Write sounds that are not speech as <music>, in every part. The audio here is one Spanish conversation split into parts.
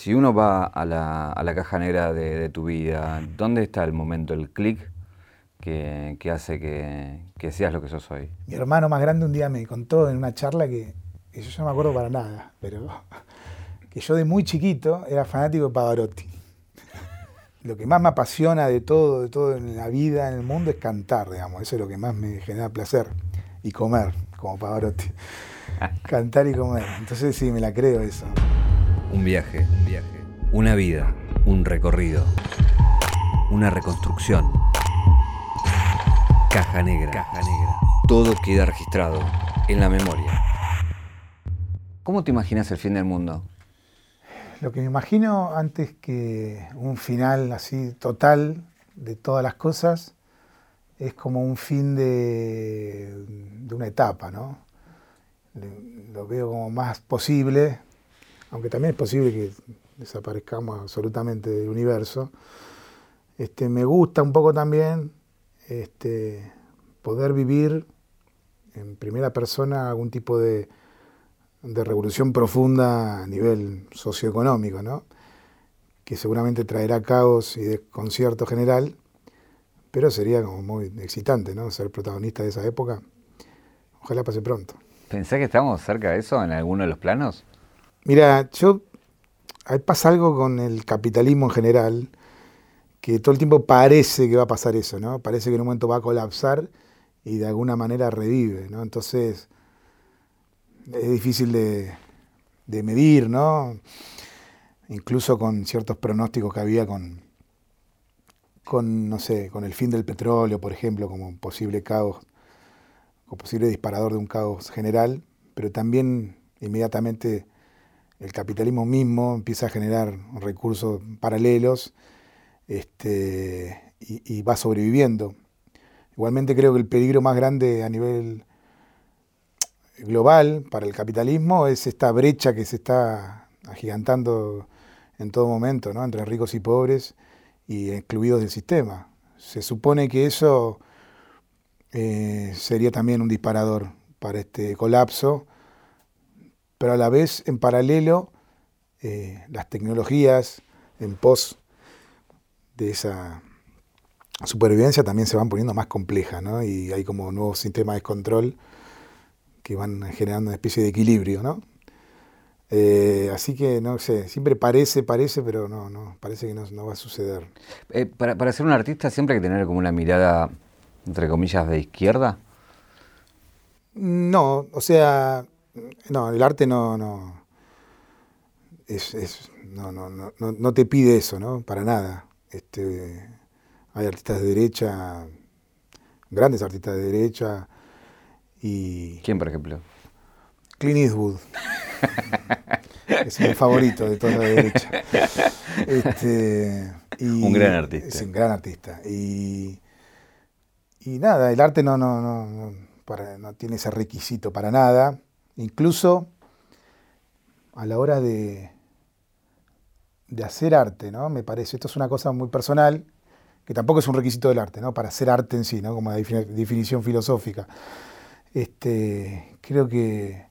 Si uno va a la, a la caja negra de, tu vida, ¿dónde está el momento, el clic que, hace que, seas lo que sos hoy? Mi hermano más grande un día me contó en una charla que, que yo no me acuerdo para nada, pero <laughs> que yo de muy chiquito era fanático de Pavarotti. <laughs> Lo que más me apasiona de todo, de todo en la vida, en el mundo, es cantar, digamos. Eso es lo que más me genera placer. Y comer, como Pavarotti. <laughs> cantar y comer. Entonces sí, me la creo eso. Un viaje, un viaje. Una vida, un recorrido. Una reconstrucción. Caja negra. Caja negra. Todo queda registrado en la memoria. ¿Cómo te imaginas el fin del mundo? Lo que me imagino antes que un final así total de todas las cosas es como un fin de, una etapa, ¿no? Lo veo como más posible, aunque también es posible que desaparezcamos absolutamente del universo. Este, me gusta un poco también este, poder vivir en primera persona algún tipo de revolución profunda a nivel socioeconómico, ¿no? que seguramente traerá caos y desconcierto general, pero sería como muy excitante ¿no? ser protagonista de esa época. Ojalá pase pronto. ¿Pensás que estamos cerca de eso en alguno de los planos? Mira, yo ahí pasa algo con el capitalismo en general, que todo el tiempo parece que va a pasar eso, ¿no? Parece que en un momento va a colapsar y de alguna manera revive, ¿no? Entonces, es difícil de, medir, ¿no? Incluso con ciertos pronósticos que había con, con, no sé, con el fin del petróleo, por ejemplo, como posible caos, como posible disparador de un caos general, pero también inmediatamente el capitalismo mismo empieza a generar recursos paralelos este, y, va sobreviviendo. Igualmente creo que el peligro más grande a nivel global para el capitalismo es esta brecha que se está agigantando en todo momento, ¿no? entre ricos y pobres y excluidos del sistema. Se supone que eso eh, sería también un disparador para este colapso, pero a la vez, en paralelo, eh, las tecnologías en pos de esa supervivencia también se van poniendo más complejas, ¿no? y hay como nuevos sistemas de control que van generando una especie de equilibrio, ¿no? Eh, así que, no sé, siempre parece, parece, pero no, no parece que no, va a suceder. Eh, para, ser un artista siempre hay que tener como una mirada, entre comillas, de izquierda. No, o sea, no, el arte no, no, es, no, no, no, no te pide eso, ¿no? Para nada. Este, hay artistas de derecha, grandes artistas de derecha, ¿Quién, por ejemplo? Clint Eastwood. <laughs> es mi favorito de toda la derecha. Este, un gran artista. Es un gran artista. Y, y nada, el arte no, no, no, no tiene ese requisito para nada. Incluso a la hora de, hacer arte, ¿no? Me parece, esto es una cosa muy personal, que tampoco es un requisito del arte, ¿no? Para hacer arte en sí, ¿no? Como definición filosófica. Este, creo que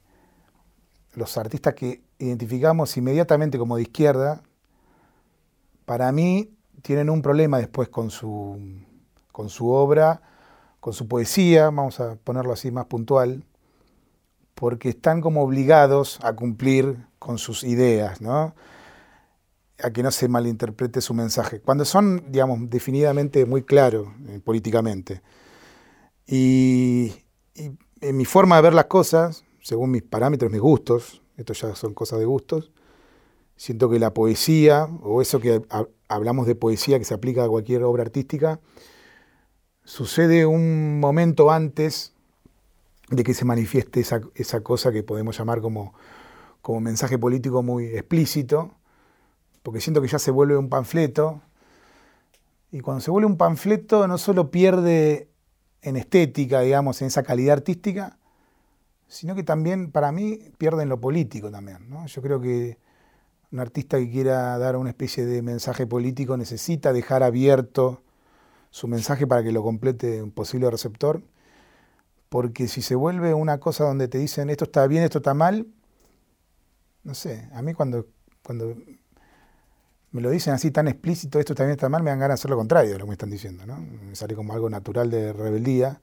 los artistas que identificamos inmediatamente como de izquierda, para mí tienen un problema después con su, con su obra, con su poesía, vamos a ponerlo así más puntual, porque están como obligados a cumplir con sus ideas, ¿no? a que no se malinterprete su mensaje, cuando son, digamos, definidamente muy claros eh, políticamente. Y, y en mi forma de ver las cosas, según mis parámetros, mis gustos, esto ya son cosas de gustos, siento que la poesía, o eso que hablamos de poesía que se aplica a cualquier obra artística, sucede un momento antes de que se manifieste esa, esa cosa que podemos llamar como, como mensaje político muy explícito, porque siento que ya se vuelve un panfleto, y cuando se vuelve un panfleto no solo pierde en estética, digamos, en esa calidad artística, sino que también para mí pierde en lo político también. ¿no? Yo creo que un artista que quiera dar una especie de mensaje político necesita dejar abierto su mensaje para que lo complete un posible receptor, porque si se vuelve una cosa donde te dicen esto está bien, esto está mal, no sé, a mí cuando, cuando me lo dicen así tan explícito, esto también está mal, me dan ganas de hacer lo contrario de lo que me están diciendo, ¿no? Me sale como algo natural de rebeldía.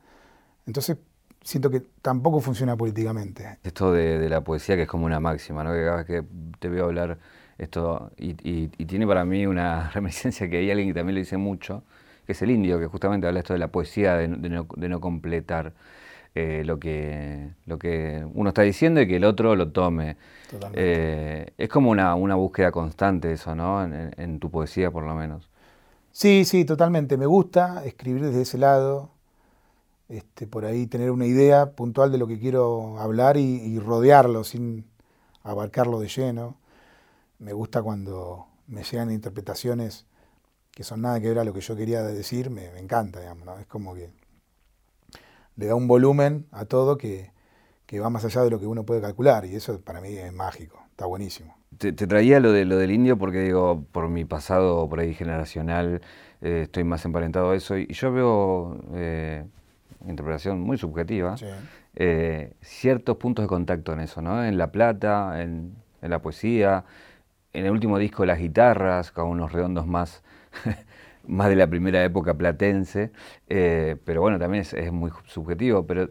Entonces, siento que tampoco funciona políticamente. Esto de, la poesía que es como una máxima, ¿no? Que cada vez que te veo hablar esto, y, tiene para mí una <laughs> reminiscencia que hay alguien que también lo dice mucho, que es el indio, que justamente habla esto de la poesía, de, no, completar eh, lo, que, lo que uno está diciendo y que el otro lo tome. Eh, es como una, búsqueda constante eso, ¿no? En, tu poesía, por lo menos. Sí, sí, totalmente. Me gusta escribir desde ese lado, este, por ahí tener una idea puntual de lo que quiero hablar y, rodearlo sin abarcarlo de lleno. Me gusta cuando me llegan interpretaciones que son nada que ver a lo que yo quería decir, me, encanta, digamos, ¿no? Es como que le da un volumen a todo que, que va más allá de lo que uno puede calcular y eso para mí es mágico, está buenísimo. Te, traía lo, de, lo del indio porque digo, por mi pasado por ahí generacional, eh, estoy más emparentado a eso y yo veo, eh, interpretación muy subjetiva, eh, ciertos puntos de contacto en eso, ¿no? En La Plata, en, la poesía, en el último disco las guitarras, con unos redondos más... más de la primera época platense, pero bueno, también es, muy subjetivo, pero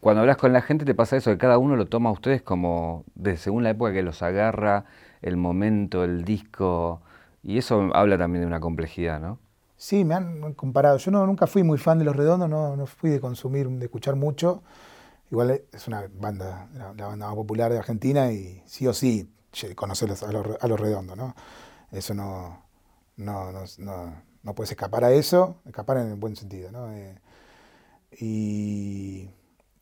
cuando hablas con la gente te pasa eso, que cada uno lo toma a ustedes como de según la época que los agarra, el momento, el disco, y eso habla también de una complejidad, ¿no? Sí, me han comparado. Yo no, nunca fui muy fan de Los Redondos, no, fui de consumir, de escuchar mucho. Igual es una banda, la, banda más popular de Argentina y sí o sí conocer a a los Redondos, ¿no? Eso no, no, no, no, puedes escapar a eso, escapar en el buen sentido, ¿no? Eh, y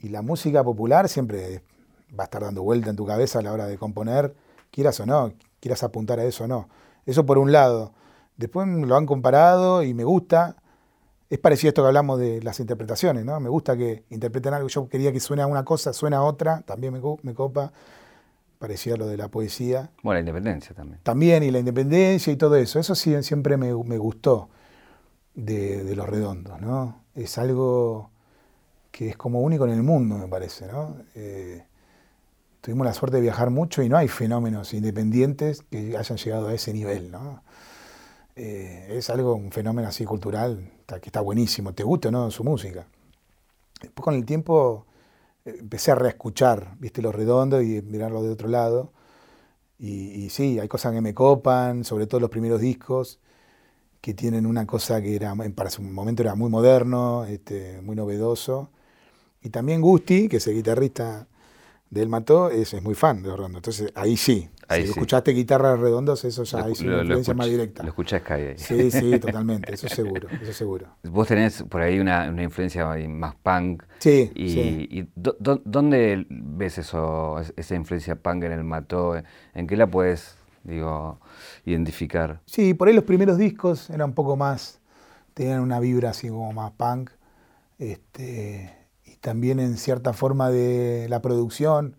y la música popular siempre va a estar dando vuelta en tu cabeza a la hora de componer, quieras o no, quieras apuntar a eso o no. Eso por un lado. Después lo han comparado y me gusta. Es parecido a esto que hablamos de las interpretaciones, ¿no? Me gusta que interpreten algo. Yo quería que suene a una cosa, suena a otra, también me, me copa. Parecido a lo de la poesía. Bueno, la independencia también. También, y la independencia y todo eso. Eso sí, siempre me, gustó de, de los redondos, ¿no? Es algo que es como único en el mundo, me parece. ¿no? Eh, tuvimos la suerte de viajar mucho y no hay fenómenos independientes que hayan llegado a ese nivel. ¿no? Eh, es algo, un fenómeno así cultural que está buenísimo, te gusta o no su música. Después con el tiempo empecé a reescuchar, viste, lo redondo y mirarlo de otro lado. Y, y, sí, hay cosas que me copan, sobre todo los primeros discos, que tienen una cosa que era, para su momento era muy moderno, este, muy novedoso, y también Gusti, que es el guitarrista del Mató, es, es muy fan de los redondos. Entonces ahí sí. Si escuchaste guitarras redondos, eso ya es una influencia más directa. Lo escuchás ahí. Sí, sí, <laughs> totalmente. Eso seguro, eso seguro. Vos tenés por ahí una, influencia más punk. Sí. ¿Y, dónde ves eso, esa influencia punk en el Mató? ¿En qué la puedes, digo, identificar? Sí, por ahí los primeros discos eran un poco más, tenían una vibra así como más punk. Este, también en cierta forma de la producción,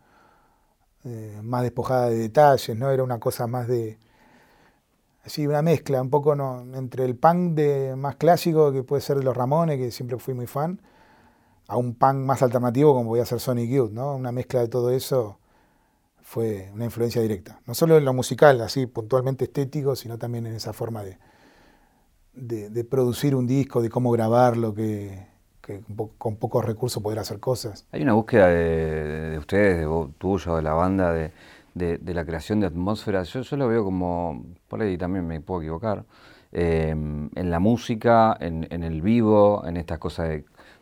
eh, más despojada de detalles, ¿no? Era una cosa más de. Así, una mezcla, un poco ¿no? entre el punk de, más clásico, que puede ser de los Ramones, que siempre fui muy fan, a un punk más alternativo, como voy a ser Sonic Youth, ¿no? Una mezcla de todo eso fue una influencia directa. No solo en lo musical, así puntualmente estético, sino también en esa forma de, de, de producir un disco, de cómo grabarlo, que, que con pocos recursos poder hacer cosas. Hay una búsqueda de, ustedes, de tuyo, de la banda, de, la creación de atmósferas. Yo, yo, lo veo como, por ahí también me puedo equivocar, em, en la música, en, el vivo, en estas cosas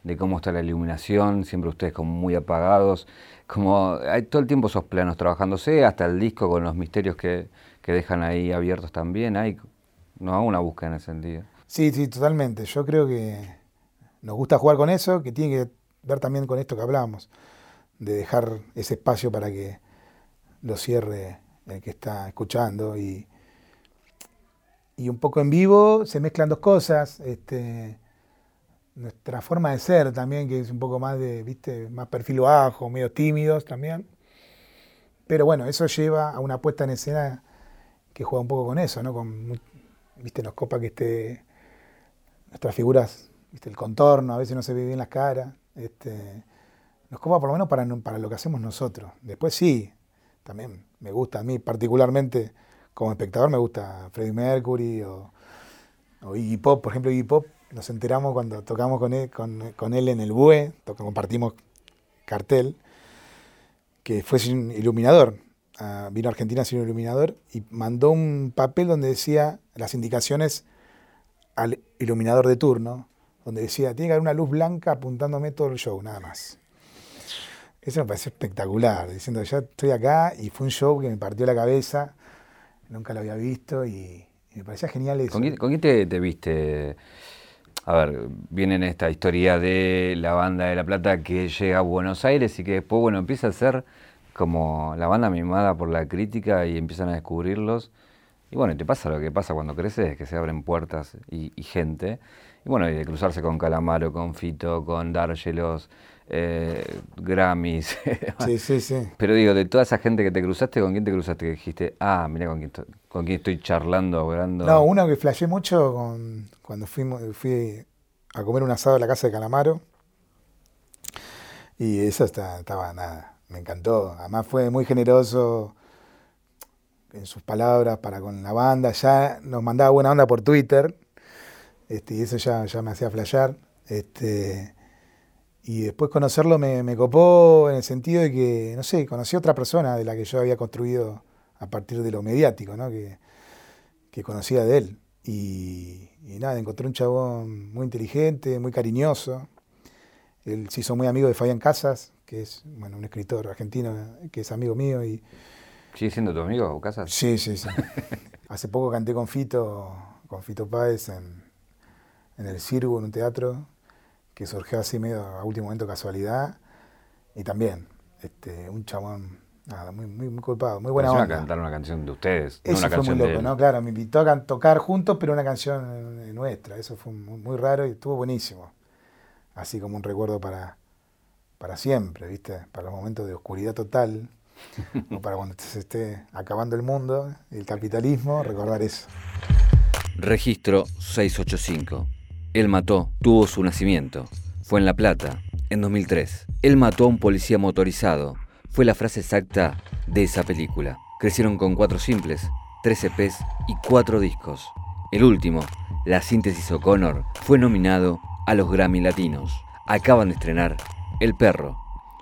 de, cómo está la iluminación, siempre ustedes como muy apagados, como hay todo el tiempo esos planos trabajándose, hasta el disco con los misterios que, que dejan ahí abiertos también, hay no una búsqueda en ese sentido. Sí, sí, totalmente. Yo creo que nos gusta jugar con eso, que tiene que ver también con esto que hablamos, de dejar ese espacio para que lo cierre el que está escuchando y, y un poco en vivo se mezclan dos cosas, este, nuestra forma de ser también, que es un poco más de, viste, más perfil bajo, medio tímidos también. Pero bueno, eso lleva a una puesta en escena que juega un poco con eso, ¿no? Con, viste, nos copa que esté nuestras figuras el contorno, a veces no se ve bien las caras. Este, nos copa por lo menos para, para lo que hacemos nosotros. Después sí, también me gusta a mí particularmente como espectador me gusta Freddie Mercury o, Iggy Pop. Por ejemplo, Iggy Pop nos enteramos cuando tocamos con él, con, él en el BUE, compartimos cartel, que fue sin iluminador. Ah, vino a Argentina sin iluminador y mandó un papel donde decía las indicaciones al iluminador de turno, donde decía, tiene que haber una luz blanca apuntándome todo el show, nada más. Eso me parece espectacular, diciendo, ya estoy acá y fue un show que me partió la cabeza, nunca lo había visto y, me parecía genial eso. ¿Con quién, te, viste? A ver, viene esta historia de la banda de La Plata que llega a Buenos Aires y que después, bueno, empieza a ser como la banda mimada por la crítica y empiezan a descubrirlos. Y bueno, te pasa lo que pasa cuando creces, que se abren puertas y, gente. Y bueno, y de cruzarse con Calamaro, con Fito, con Dargelos, eh, Grammys. <laughs> sí, sí, sí. Pero digo, de toda esa gente que te cruzaste, ¿con quién te cruzaste? Que dijiste, ah, mira con quién, con quién estoy charlando, hablando. No, uno que flashé mucho con, cuando fuimos, fui a comer un asado en la casa de Calamaro. Y eso estaba nada, me encantó. Además fue muy generoso en sus palabras para con la banda. Ya nos mandaba buena onda por Twitter. Este, y eso ya, ya me hacía flashear. Este, y después conocerlo me, me, copó en el sentido de que, no sé, conocí a otra persona de la que yo había construido a partir de lo mediático, ¿no? que, que conocía de él. Y, nada, encontré un chabón muy inteligente, muy cariñoso. Él se hizo muy amigo de Fabián Casas, que es bueno, un escritor argentino que es amigo mío. Y, ¿Sigue siendo tu amigo, Casas? Sí, sí, sí. <laughs> Hace poco canté con Fito, con Fito Páez en, en el Circo, en un teatro, que surgió así medio a último momento casualidad. Y también, este, un chabón, nada, muy, muy, muy culpado, muy buena onda. a cantar una canción de ustedes, Eso una fue canción muy loco, ¿no? Claro, me invitó a tocar juntos, pero una canción nuestra. Eso fue muy, raro y estuvo buenísimo. Así como un recuerdo para, para siempre, ¿viste? Para los momentos de oscuridad total, <laughs> o para cuando se esté acabando el mundo, el capitalismo, recordar eso. Registro 685. Él mató, tuvo su nacimiento. Fue en La Plata, en 2003. Él mató a un policía motorizado. Fue la frase exacta de esa película. Crecieron con cuatro simples, tres EPs y cuatro discos. El último, la síntesis O'Connor, fue nominado a los Grammy Latinos. Acaban de estrenar El Perro,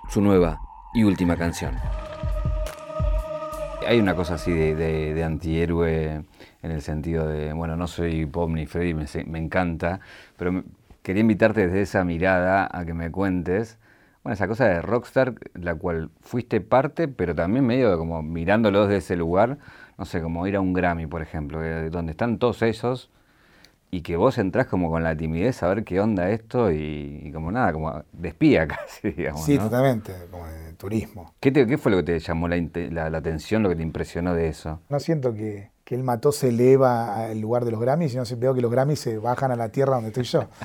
su nueva y última canción. Hay una cosa así de, de antihéroe en el sentido de, bueno, no soy Pop ni Freddy, me, encanta, pero quería invitarte desde esa mirada a que me cuentes, bueno, esa cosa de Rockstar, la cual fuiste parte, pero también medio como mirándolos desde ese lugar, no sé, como ir a un Grammy, por ejemplo, donde están todos esos y que vos entrás como con la timidez a ver qué onda esto y, como nada, como de espía <laughs> casi, digamos. Sí, totalmente, como de turismo. ¿Qué, ¿Qué, fue lo que te llamó la, la, atención, lo que te impresionó de eso? No siento que, que el mató se eleva al lugar de los Grammys, sino veo que los Grammys se bajan a la tierra donde estoy yo. <laughs>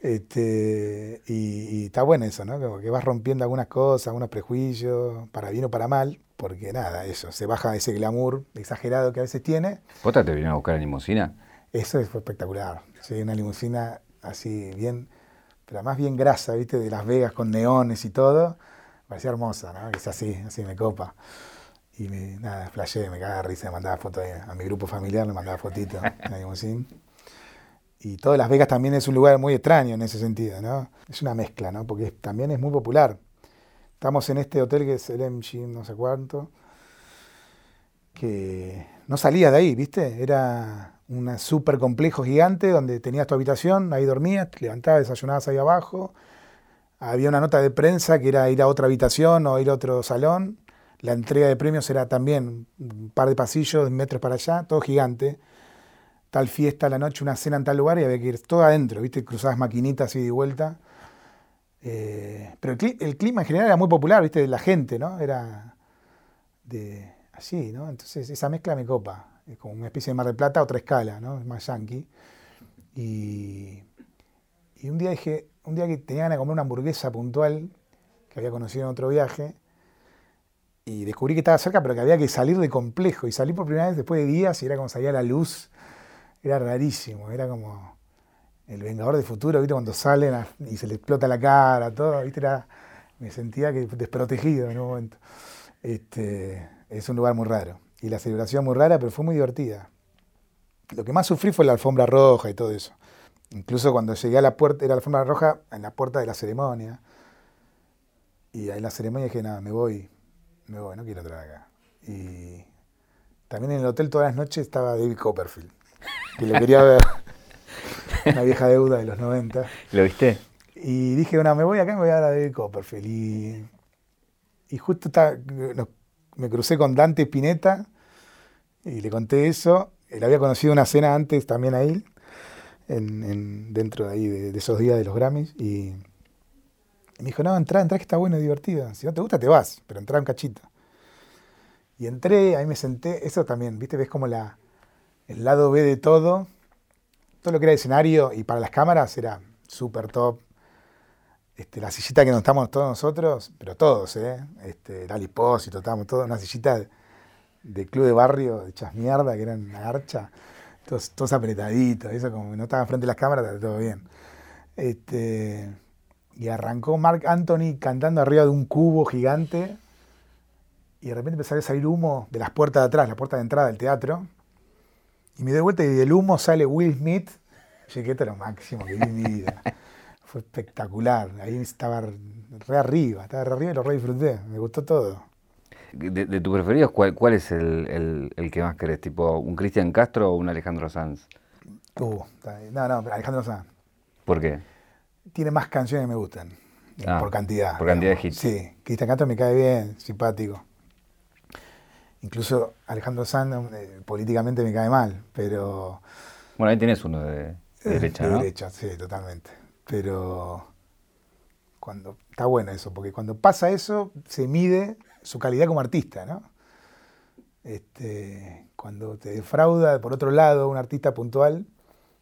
Este, y, está bueno eso, ¿no? Como que vas rompiendo algunas cosas, algunos prejuicios, para bien o para mal, porque nada, eso, se baja ese glamour exagerado que a veces tiene. ¿Vos te viniste a buscar en limusina? Eso fue espectacular. Sí, una limusina así, bien, pero además bien grasa, ¿viste? De Las Vegas con neones y todo. Parecía hermosa, ¿no? Es así, así me copa. Y me, nada, flashé, me cagaba risa, me mandaba fotos a, mi grupo familiar, me mandaba fotitos <laughs> en. Y todo Las Vegas también es un lugar muy extraño en ese sentido, ¿no? Es una mezcla, ¿no? Porque también es muy popular. Estamos en este hotel que es el MG, no sé cuánto, que no salía de ahí, ¿viste? Era un súper complejo gigante donde tenías tu habitación, ahí dormías, te levantabas, desayunabas ahí abajo. Había una nota de prensa que era ir a otra habitación o ir a otro salón. La entrega de premios era también un par de pasillos, metros para allá, todo gigante. Tal fiesta a la noche, una cena en tal lugar y había que ir todo adentro, ¿viste? Cruzabas maquinitas y de vuelta. Eh, pero el, clima en general era muy popular, ¿viste? La gente, ¿no? Era de así, ¿no? Entonces esa mezcla me copa es como una especie de Mar del Plata, otra escala, ¿no? Es más yankee. Y, un día dije, un día que tenía ganas de comer una hamburguesa puntual, que había conocido en otro viaje, y descubrí que estaba cerca, pero que había que salir de complejo. Y salí por primera vez después de días y era como salía la luz. Era rarísimo, era como el Vengador de Futuro, ¿viste? Cuando salen y se le explota la cara, todo, ¿viste? Era, me sentía que desprotegido en un momento. Este, es un lugar muy raro. y la celebración muy rara, pero fue muy divertida. Lo que más sufrí fue la alfombra roja y todo eso. Incluso cuando llegué a la puerta, era la alfombra roja en la puerta de la ceremonia. Y en la ceremonia dije, nada, me voy, me voy, no quiero entrar acá. Y también en el hotel todas las noches estaba David Copperfield, que lo quería ver. <laughs> Una vieja deuda de los 90. ¿Lo viste? Y dije, bueno, me voy acá y me voy a ver a David Copperfield. Y, y justo me crucé con Dante Spinetta y le conté eso. Él había conocido una cena antes también ahí, en, dentro de, ahí de, esos días de los Grammys. Y, me dijo, no, entra, entra que está bueno y divertido. Si no te gusta, te vas, pero entra un cachito. Y entré, ahí me senté. Eso también, ¿viste? Ves como la, el lado B de todo. Todo lo que era escenario y para las cámaras era súper top. Este, la sillita que nos estamos todos nosotros, pero todos, ¿eh? Este, Lali Pósito, estábamos todos, una sillita de club de barrio, hechas mierda, que eran una garcha, todos, todos apretaditos, eso como no estaban frente a las cámaras, todo bien. Este, y arrancó Mark Anthony cantando arriba de un cubo gigante, y de repente empezó a salir humo de las puertas de atrás, la puerta de entrada del teatro, y me doy vuelta y del humo sale Will Smith, dije, esto es lo máximo que vi en mi vida. <laughs> Fue espectacular, ahí estaba re arriba, estaba re arriba y lo re disfruté, me gustó todo. De, de tus preferidos, ¿cuál, cuál es el, el, que más querés? ¿Tipo un Cristian Castro o un Alejandro Sanz? Uh, no, no, Alejandro Sanz. ¿Por qué? Tiene más canciones que me gustan, eh, ah, por cantidad. Por cantidad de hits. Sí, Cristian Castro me cae bien, simpático. Incluso Alejandro Sanz eh, políticamente me cae mal, pero... Bueno, ahí tienes uno de, derecha, de derecha, sí, totalmente. Pero cuando está bueno eso, porque cuando pasa eso se mide su calidad como artista, ¿no? Este, cuando te defrauda, por otro lado, un artista puntual,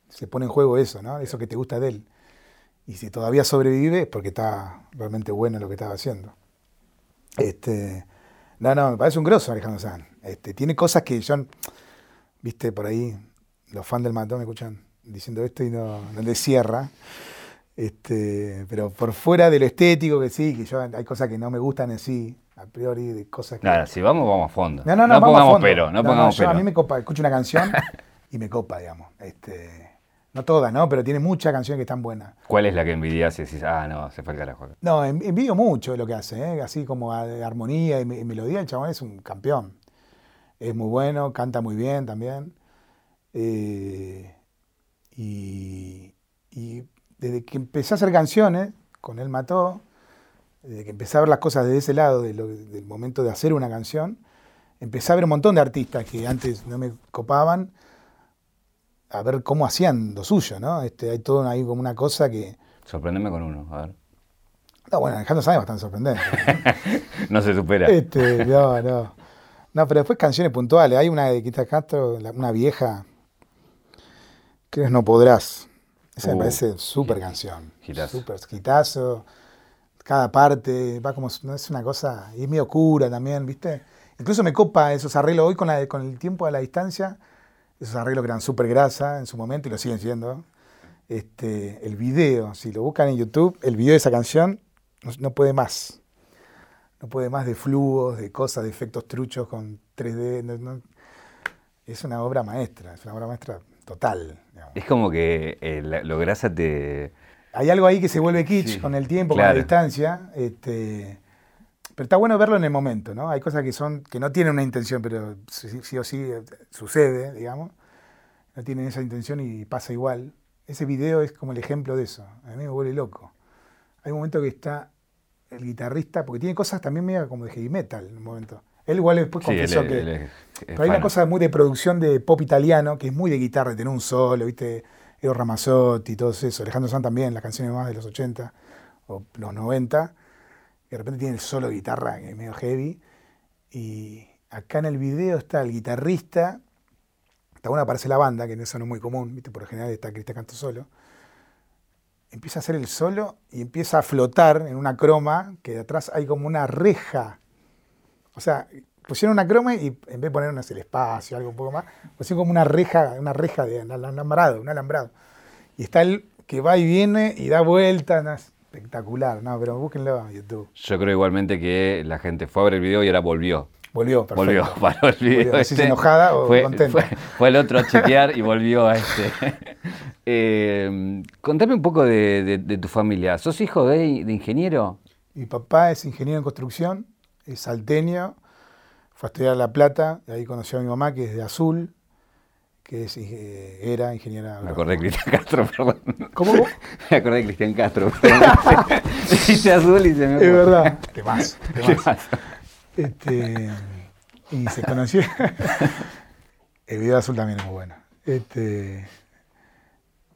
se pone en juego eso, ¿no? Eso que te gusta de él. Y si todavía sobrevive es porque está realmente bueno lo que estaba haciendo. Este, no, no, me parece un grosso Alejandro Sanz. Este, tiene cosas que yo, viste, por ahí, los fans del matón me escuchan diciendo esto y no, no le cierra. Este, pero por fuera de lo estético que sí, que yo hay cosas que no me gustan en sí, a priori de cosas que. Claro, si vamos, vamos a fondo. No, no, no, pongamos pero, no, pongamos pero. A mí me copa, escucho una canción y me copa, digamos. Este, no todas, ¿no? Pero tiene muchas canciones que están buenas. ¿Cuál es la que envidias y decís, ah, no, se fue el carajo? No, envidio mucho lo que hace, ¿eh? así como armonía y, melodía, el chabón es un campeón. Es muy bueno, canta muy bien también. Eh, y, y desde que empecé a hacer canciones, con él mató, desde que empecé a ver las cosas desde ese lado, del momento de hacer una canción, empecé a ver un montón de artistas que antes no me copaban, a ver cómo hacían lo suyo, ¿no? Este, hay todo ahí como una cosa que... Sorprendeme con uno, a ver. No, bueno, Alejandro Sáenz es bastante sorprendente. <laughs> ¿no? se supera. Este, no, no. No, pero después canciones puntuales. Hay una de Quita Castro, una vieja, que es No Podrás. Esa me uh, parece súper canción. Súper quitazo cada parte, va como, es una cosa, y es medio cura también, ¿viste? Incluso me copa esos arreglos, hoy con, la, con el tiempo a la distancia, esos arreglos que eran súper grasa en su momento y lo siguen siendo. Este, el video, si lo buscan en YouTube, el video de esa canción no, puede más. No puede más de flujos, de cosas, de efectos truchos con 3D. es una obra maestra, es una obra maestra total. Es como que eh, lo grasa te, hay algo ahí que se vuelve kitsch con el tiempo, con la distancia. Este, pero está bueno verlo en el momento, ¿no? Hay cosas que son que no tienen una intención, pero sí, o sí eh, sucede, digamos. No tienen esa intención y pasa igual. Ese video es como el ejemplo de eso. A mí me vuelve loco. Hay un momento que está el guitarrista, porque tiene cosas también medio como de heavy metal en un momento. Él igual después confesó que... pero hay una cosa muy de producción de pop italiano, que es muy de guitarra, tener un solo, ¿viste? Edo Ramazzotti y todo eso, Alejandro Sanz también, las canciones más de los 80 o los 90, y de repente tiene el solo de guitarra que es medio heavy, y acá en el video está el guitarrista, está bueno aparece la banda, que eso no es muy común, ¿viste? por lo general está Cristian Canto solo, empieza a hacer el solo y empieza a flotar en una croma, que de atrás hay como una reja, o sea, pusieron una croma y en vez de ponernos el espacio, algo un poco más, pusieron como una reja, una reja de alambrado, un alambrado. Y está el que va y viene y da vueltas, espectacular, no, pero búsquenlo en YouTube. Yo creo igualmente que la gente fue a ver el video y ahora volvió. Volvió, perfecto. Volvió, <laughs> para el video. Este, enojada o fue, contenta. Fue, el otro a chequear y volvió a este. <laughs> Eh, contame un poco de, tu familia. ¿Sos hijo de, ingeniero? Mi papá es ingeniero en construcción, es salteño, fue a estudiar a La Plata, y ahí conoció a mi mamá, que es de Azul, que es, eh, era ingeniera. <laughs> Me acordé de Cristian Castro, perdón. ¿Cómo Me acordé de Cristian Castro. Dice azul y se me Es verdad. Te vas, te vas. Este, y se conoció. <laughs> El video azul también es muy bueno. Este,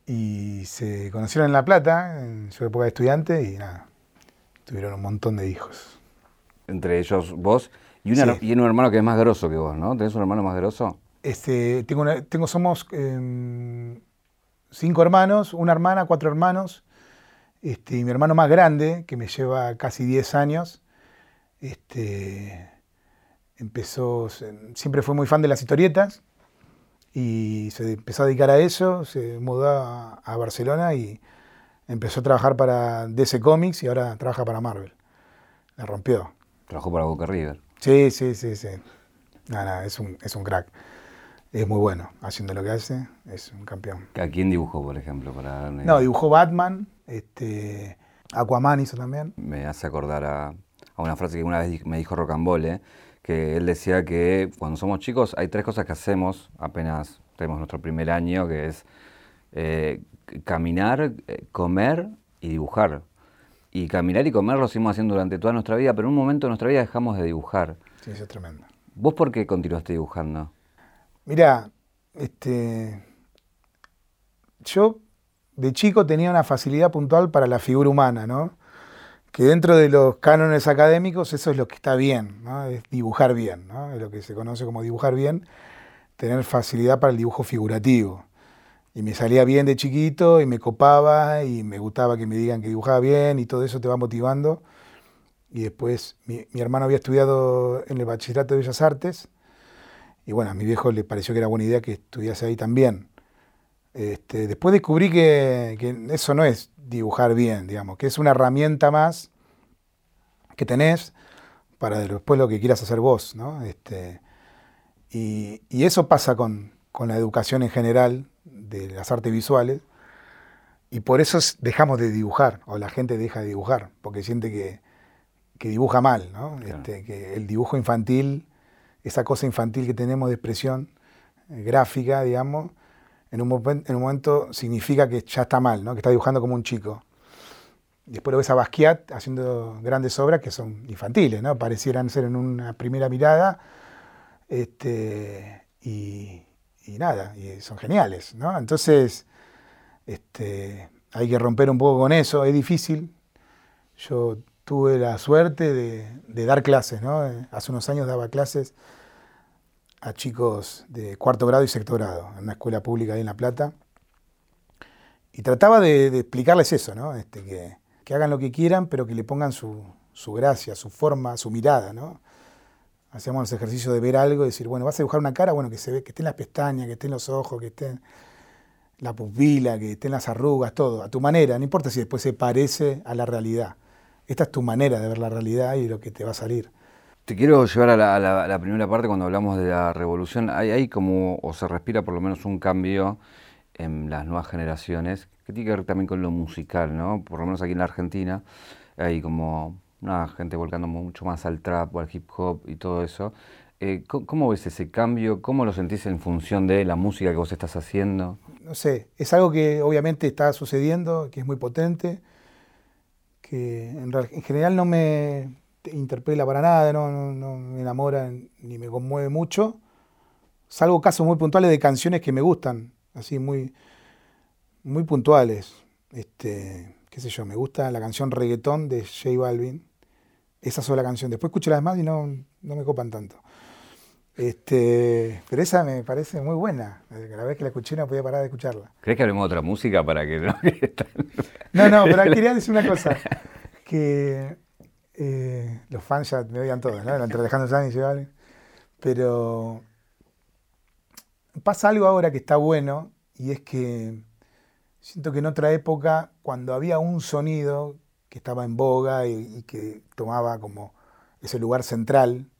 y se conocieron en La Plata, en su época de estudiante, y nada, tuvieron un montón de hijos. Entre ellos vos y, y un hermano que es más grosso que vos, ¿no? ¿Tenés un hermano más grosso? Este, tengo, tengo somos em, cinco hermanos, una hermana, cuatro hermanos. Este, y mi hermano más grande, que me lleva casi 10 años, este, empezó, siempre fue muy fan de las historietas y se empezó a dedicar a eso, se mudó a, Barcelona y empezó a trabajar para DC Comics y ahora trabaja para Marvel. La rompió. Trabajó para Boca River. Sí, sí, sí, sí. Nada, es un, es un crack es muy bueno haciendo lo que hace, es un campeón. ¿A quién dibujó, por ejemplo? Para no, dibujó Batman, este, Aquaman hizo también. Me hace acordar a, una frase que una vez me dijo Rocambole, que él decía que cuando somos chicos hay tres cosas que hacemos apenas tenemos nuestro primer año, que es eh, caminar, eh, comer y dibujar. Y caminar y comer lo seguimos haciendo durante toda nuestra vida, pero en un momento de nuestra vida dejamos de dibujar. Sí, eso es tremendo. ¿Vos por qué continuaste dibujando? Mira, este, yo de chico tenía una facilidad puntual para la figura humana, ¿no? Que dentro de los cánones académicos eso es lo que está bien, ¿no? Es dibujar bien, ¿no? Es lo que se conoce como dibujar bien, tener facilidad para el dibujo figurativo. Y me salía bien de chiquito y me copaba y me gustaba que me digan que dibujaba bien y todo eso te va motivando. Y después mi, mi hermano había estudiado en el Bachillerato de Bellas Artes y bueno, a mi viejo le pareció que era buena idea que estudiase ahí también. Este, después descubrí que, eso no es dibujar bien, digamos, que es una herramienta más que tenés para después lo que quieras hacer vos, ¿no? Este, y, eso pasa con, la educación en general de las artes visuales, y por eso dejamos de dibujar, o la gente deja de dibujar, porque siente que, dibuja mal, ¿no? Este, que el dibujo infantil esa cosa infantil que tenemos de expresión eh, gráfica, digamos, en un, en un, momento significa que ya está mal, ¿no? que está dibujando como un chico. Después lo ves a Basquiat haciendo grandes obras que son infantiles, ¿no? parecieran ser en una primera mirada, este, y, nada, y son geniales. ¿no? Entonces, este, hay que romper un poco con eso, es difícil. Yo tuve la suerte de, dar clases, ¿no? Hace unos años daba clases a chicos de cuarto grado y sexto grado en una escuela pública ahí en La Plata. Y trataba de, explicarles eso. Este, que, hagan lo que quieran, pero que le pongan su, gracia, su forma, su mirada, ¿no? Hacíamos los ejercicios de ver algo y decir, bueno, vas a dibujar una cara, bueno, que se ve, que estén las pestañas, que estén los ojos, que estén la pupila, que estén las arrugas, todo, a tu manera, no importa si después se parece a la realidad. Esta es tu manera de ver la realidad y lo que te va a salir. Te quiero llevar a la, primera parte cuando hablamos de la revolución. Hay, hay, como, o se respira por lo menos un cambio en las nuevas generaciones, que tiene que ver también con lo musical, ¿no? Por lo menos aquí en la Argentina hay como una gente volcando mucho más al trap o al hip hop y todo eso. Eh, ¿Cómo ves ese cambio? ¿Cómo lo sentís en función de la música que vos estás haciendo? No sé, es algo que obviamente está sucediendo, que es muy potente que en, general no me interpela para nada, no, me enamora ni me conmueve mucho, salvo casos muy puntuales de canciones que me gustan, así muy, muy puntuales. Este, qué sé yo, me gusta la canción Reggaetón de J Balvin, esa sola canción. Después escucho las demás y no, no me copan tanto. Este, pero esa me parece muy buena. La vez que la escuché no podía parar de escucharla. ¿Crees que hablemos de otra música para que no? no, no, <laughs> pero quería decir una cosa. Que eh, los fans ya me odian todos, ¿no? Entre Alejandro Sanz y Vale. Pero pasa algo ahora que está bueno y es que siento que en otra época, cuando había un sonido que estaba en boga y que tomaba como ese lugar central,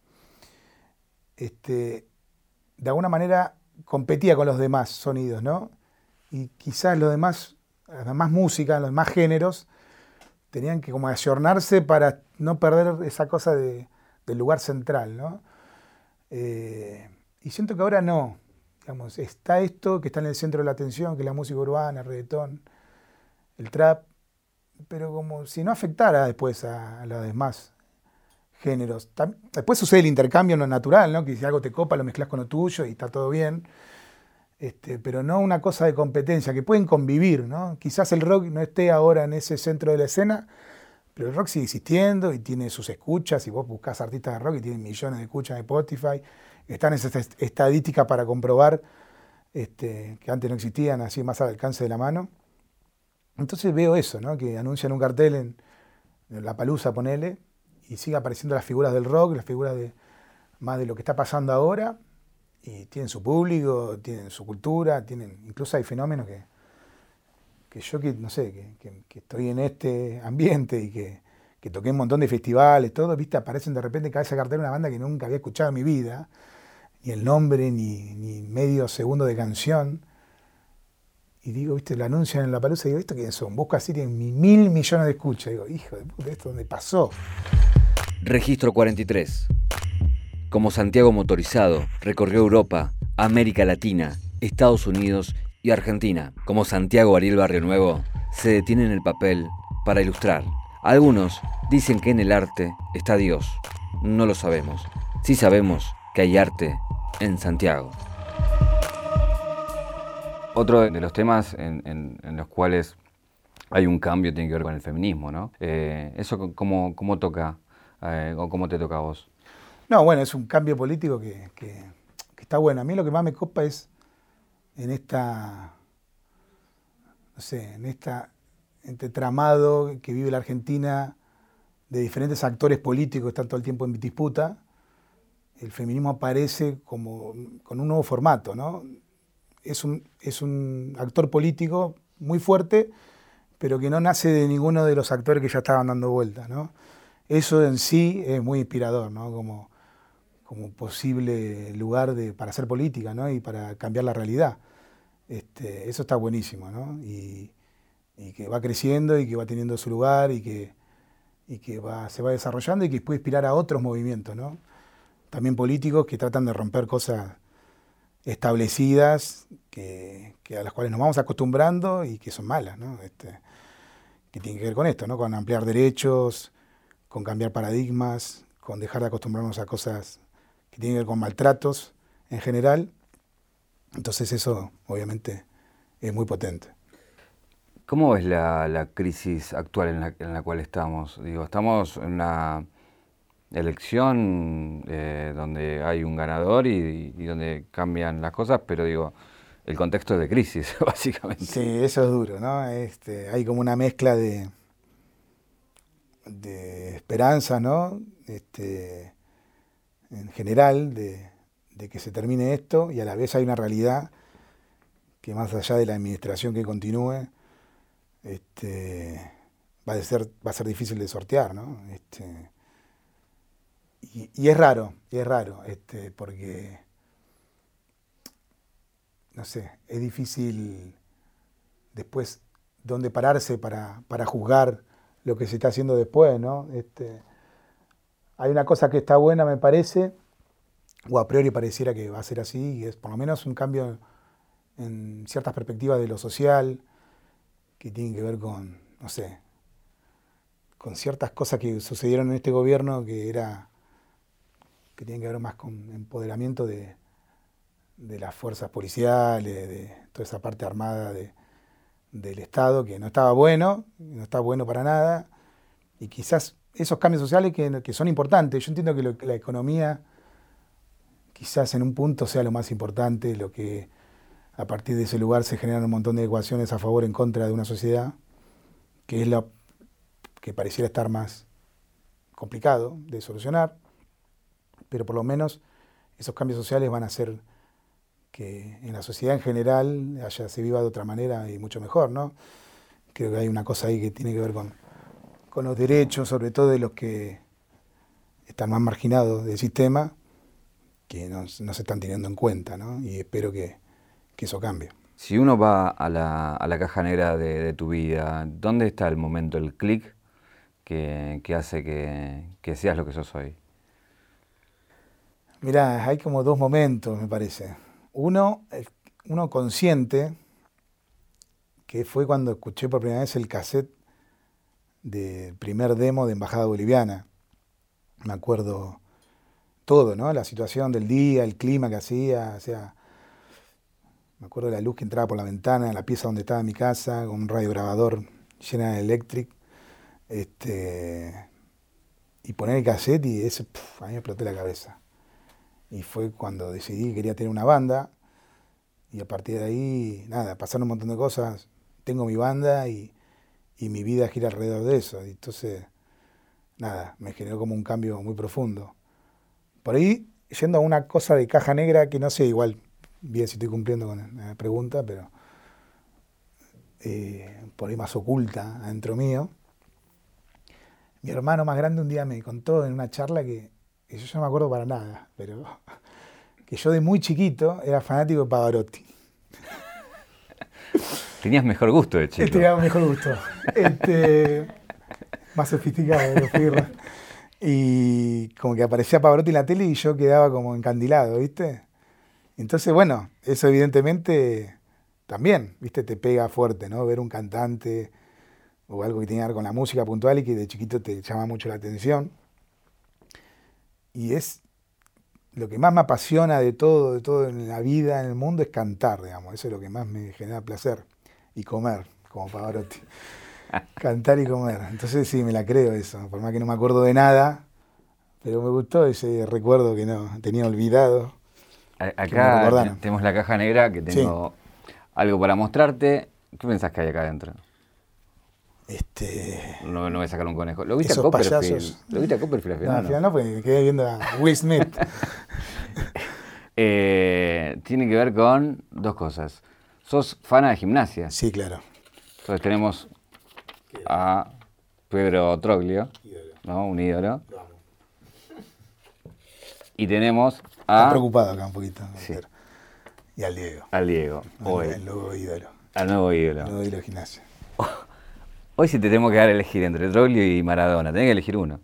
este, de alguna manera competía con los demás sonidos, ¿no? Y quizás los demás, las demás músicas, los demás géneros, tenían que como ayornarse para no perder esa cosa del lugar central, ¿no? Eh, y siento que ahora no. Digamos, está esto que está en el centro de la atención, que es la música urbana, el reggaetón, el trap, pero como si no afectara después a, los demás géneros. después sucede el intercambio en lo natural, ¿no? que si algo te copa lo mezclas con lo tuyo y está todo bien. Este, pero no una cosa de competencia, que pueden convivir, ¿no? Quizás el rock no esté ahora en ese centro de la escena, pero el rock sigue existiendo y tiene sus escuchas, y vos buscás artistas de rock y tienen millones de escuchas en Spotify, están esas estadísticas para comprobar este, que antes no existían, así más al alcance de la mano. Entonces veo eso, ¿no? que anuncian un cartel en, La Palusa, ponele, y sigue apareciendo las figuras del rock, las figuras de más de lo que está pasando ahora, y tienen su público, tienen su cultura, tienen, incluso hay fenómenos que, que yo que, no sé, que, estoy en este ambiente y que, que, toqué un montón de festivales, todo, viste, aparecen de repente cada vez cartel una banda que nunca había escuchado en mi vida, ni el nombre, ni, ni medio segundo de canción y digo, viste, lo anuncian en la palusa y digo, ¿esto quiénes son? Busca así, tienen mil millones de escuchas. Digo, hijo de puta, ¿esto dónde pasó? Registro 43. Como Santiago motorizado, recorrió Europa, América Latina, Estados Unidos y Argentina. Como Santiago Ariel Barrio Nuevo, se detiene en el papel para ilustrar. Algunos dicen que en el arte está Dios. No lo sabemos. Sí sabemos que hay arte en Santiago. Otro de los temas en, los cuales hay un cambio tiene que ver con el feminismo, ¿no? Eh, ¿Eso cómo, cómo toca eh, o cómo te toca a vos? No, bueno, es un cambio político que, está bueno. A mí lo que más me copa es en esta, no sé, en este tramado que vive la Argentina de diferentes actores políticos que están todo el tiempo en disputa, el feminismo aparece como con un nuevo formato, ¿no? es un, es un actor político muy fuerte, pero que no nace de ninguno de los actores que ya estaban dando vueltas. ¿no? Eso en sí es muy inspirador, ¿no? como, como posible lugar de, para hacer política ¿no? y para cambiar la realidad. Este, eso está buenísimo, ¿no? y, que va creciendo y que va teniendo su lugar y que, y que va, se va desarrollando y que puede inspirar a otros movimientos, ¿no? también políticos que tratan de romper cosas establecidas que, a las cuales nos vamos acostumbrando y que son malas, ¿no? Este, que tienen que ver con esto, ¿no? con ampliar derechos, con cambiar paradigmas, con dejar de acostumbrarnos a cosas que tienen que ver con maltratos en general. Entonces eso obviamente es muy potente. ¿Cómo ves la, crisis actual en la, en la, cual estamos? Digo, estamos en una elección eh, donde hay un ganador y, donde cambian las cosas, pero digo, el contexto es de crisis, <laughs> básicamente. Sí, eso es duro, ¿no? Este, hay como una mezcla de, de esperanza, ¿no? Este, en general, de, que se termine esto, y a la vez hay una realidad que más allá de la administración que continúe, este, va, a ser, va a ser difícil de sortear, ¿no? Este, y, es raro, es raro, este, porque, no sé, es difícil después dónde pararse para, juzgar lo que se está haciendo después, ¿no? Este, hay una cosa que está buena, me parece, o a priori pareciera que va a ser así, y es por lo menos un cambio en ciertas perspectivas de lo social, que tienen que ver con, no sé, con ciertas cosas que sucedieron en este gobierno que era que tiene que ver más con empoderamiento de, las fuerzas policiales, de toda esa parte armada del Estado, que no estaba bueno, no está bueno para nada, y quizás esos cambios sociales que, son importantes. Yo entiendo que, la economía quizás en un punto sea lo más importante, lo que a partir de ese lugar se generan un montón de ecuaciones a favor o en contra de una sociedad, que es lo que pareciera estar más complicado de solucionar pero por lo menos esos cambios sociales van a hacer que en la sociedad en general haya, se viva de otra manera y mucho mejor, ¿no? Creo que hay una cosa ahí que tiene que ver con, con los derechos, sobre todo de los que están más marginados del sistema, que no, se están teniendo en cuenta, ¿no? Y espero que, eso cambie. Si uno va a la, caja negra de, tu vida, ¿dónde está el momento, el clic que, hace que, seas lo que sos hoy? Mirá, hay como dos momentos, me parece. Uno, uno consciente, que fue cuando escuché por primera vez el cassette del primer demo de Embajada Boliviana. Me acuerdo todo, ¿no? La situación del día, el clima que hacía, o sea, me acuerdo de la luz que entraba por la ventana, en la pieza donde estaba mi casa, con un radiograbador llena de electric, este, y poner el cassette y ese, a mí me exploté la cabeza. Y fue cuando decidí que quería tener una banda, y a partir de ahí, nada, pasaron un montón de cosas, tengo mi banda y, y mi vida gira alrededor de eso, y entonces, nada, me generó como un cambio muy profundo. Por ahí, yendo a una cosa de caja negra que no sé igual bien si estoy cumpliendo con la pregunta, pero eh, por ahí más oculta adentro mío. Mi hermano más grande un día me contó en una charla que, yo ya no me acuerdo para nada, pero <laughs> que yo de muy chiquito era fanático de Pavarotti. <laughs> Tenías mejor gusto de chico. Tenía mejor gusto. Este, <laughs> más sofisticado, lo y como que aparecía Pavarotti en la tele y yo quedaba como encandilado, ¿viste? Entonces, bueno, eso evidentemente también, ¿viste? Te pega fuerte, ¿no? Ver un cantante o algo que tiene que ver con la música puntual y que de chiquito te llama mucho la atención. Y es lo que más me apasiona de todo, de todo en la vida, en el mundo, es cantar, digamos. Eso es lo que más me genera placer. Y comer, como Pavarotti. <laughs> Cantar y comer. Entonces sí, me la creo eso, por más que no me acuerdo de nada, pero me gustó ese recuerdo que no tenía olvidado. acá tenemos la caja negra que tengo algo para mostrarte. ¿Qué pensás que hay acá adentro? Este... No, no voy a sacar un conejo. ¿Lo viste a Copperfield? ¿Lo viste a Copperfield final? No, al final no, porque me quedé viendo a Will Smith. <laughs> eh, tiene que ver con dos cosas. ¿Sos fana de gimnasia? Sí, claro. Entonces tenemos a Pedro Troglio, ¿no? Un ídolo. Y tenemos a... Está preocupado acá un poquito. Y al Diego. Al Diego. Hoy. Al nuevo ídolo. Al nuevo ídolo. Al nuevo ídolo de gimnasia. <laughs> Hoy sí te tengo que dar a elegir entre Troglio y Maradona. Tenés que elegir uno.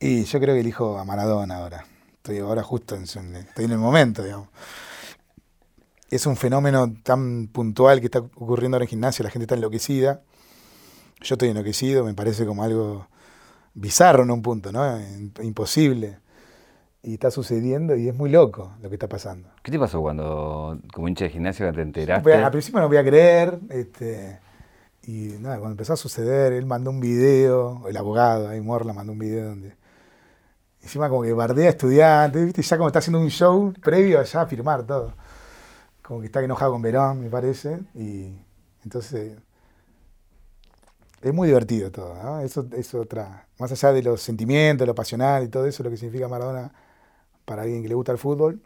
Y yo creo que elijo a Maradona ahora. Estoy ahora justo en, estoy en el momento, digamos es un fenómeno tan puntual que está ocurriendo ahora en gimnasia, la gente está enloquecida. Yo estoy enloquecido, me parece como algo bizarro en un punto, ¿no? Imposible. Y está sucediendo y es muy loco lo que está pasando. ¿Qué te pasó cuando, como hincha de gimnasia, te enteraste? Al principio no voy a creer, este, y nada, cuando empezó a suceder, él mandó un video, el abogado, ahí Morla mandó un video donde encima como que bardea a estudiantes, ¿viste? ya como está haciendo un show previo a ya firmar todo como que está enojado con Verón, me parece, y entonces es muy divertido todo, ¿no? Eso es otra, más allá de los sentimientos, lo pasional y todo eso, lo que significa Maradona para alguien que le gusta el fútbol,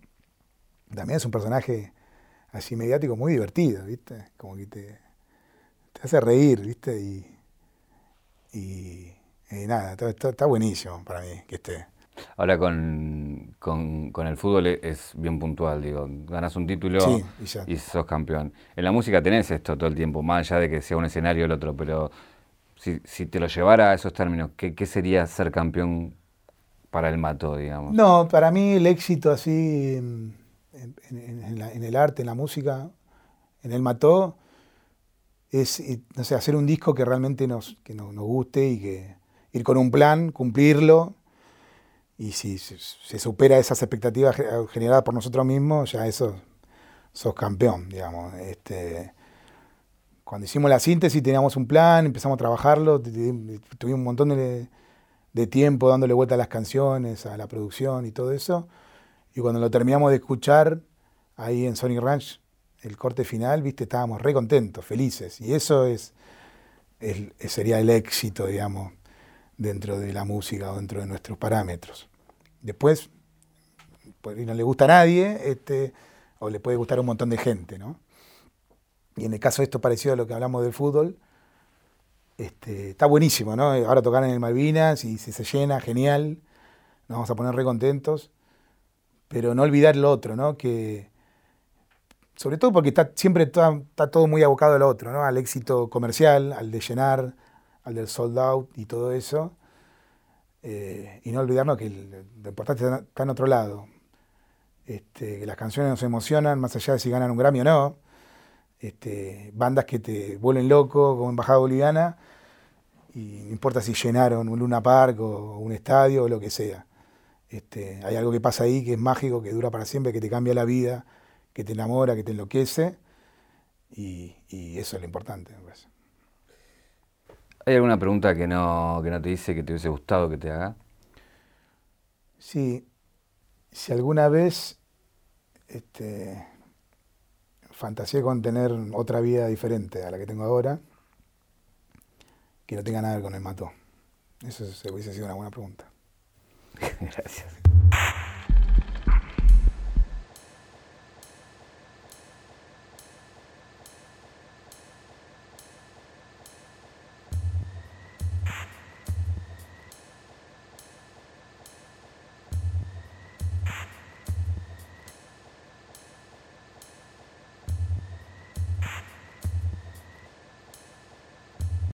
también es un personaje así mediático muy divertido, ¿viste? Como que te, hace reír, ¿viste? Y, y, nada, está, está buenísimo para mí que esté. Ahora con, el fútbol es bien puntual, digo, ganas un título y, sos campeón. En la música tenés esto todo el tiempo, más allá de que sea un escenario o el otro, pero si, te lo llevara a esos términos, ¿qué, sería ser campeón para el mato, digamos? No, para mí el éxito así en, el arte, en la música, en el mató, es no sé, hacer un disco que realmente nos, que nos guste y que ir con un plan, cumplirlo y si se supera esas expectativas generadas por nosotros mismos, ya eso sos campeón, digamos. Este, cuando hicimos la síntesis teníamos un plan, empezamos a trabajarlo, tuvimos un montón de, de, tiempo dándole vuelta a las canciones, a la producción y todo eso. Y cuando lo terminamos de escuchar ahí en Sony Ranch, el corte final, viste, estábamos re contentos, felices. Y eso es, es sería el éxito, digamos, dentro de la música o dentro de nuestros parámetros. Después, pues, no le gusta a nadie, este, o le puede gustar a un montón de gente, ¿no? Y en el caso de esto parecido a lo que hablamos del fútbol, este, está buenísimo, ¿no? Ahora tocar en el Malvinas y si se llena, genial, nos vamos a poner re contentos. pero no olvidar lo otro, ¿no? Que, sobre todo porque está, siempre está, todo muy abocado al otro, ¿no? Al éxito comercial, al de llenar, al del sold out y todo eso. Eh, y no olvidarnos que lo importante está en otro lado. Este, que las canciones nos emocionan, más allá de si ganan un Grammy o no. Este, bandas que te vuelven loco, como Embajada Boliviana, y no importa si llenaron un Luna Park o un estadio o lo que sea. Este, hay algo que pasa ahí que es mágico, que dura para siempre, que te cambia la vida, que te enamora, que te enloquece, y, eso es lo importante. ¿Hay alguna pregunta que no, que no te dice que te hubiese gustado que te haga? Sí, si alguna vez este, fantaseé con tener otra vida diferente a la que tengo ahora, que no tenga nada que ver con el mató. Eso hubiese sido una buena pregunta. <laughs> Gracias.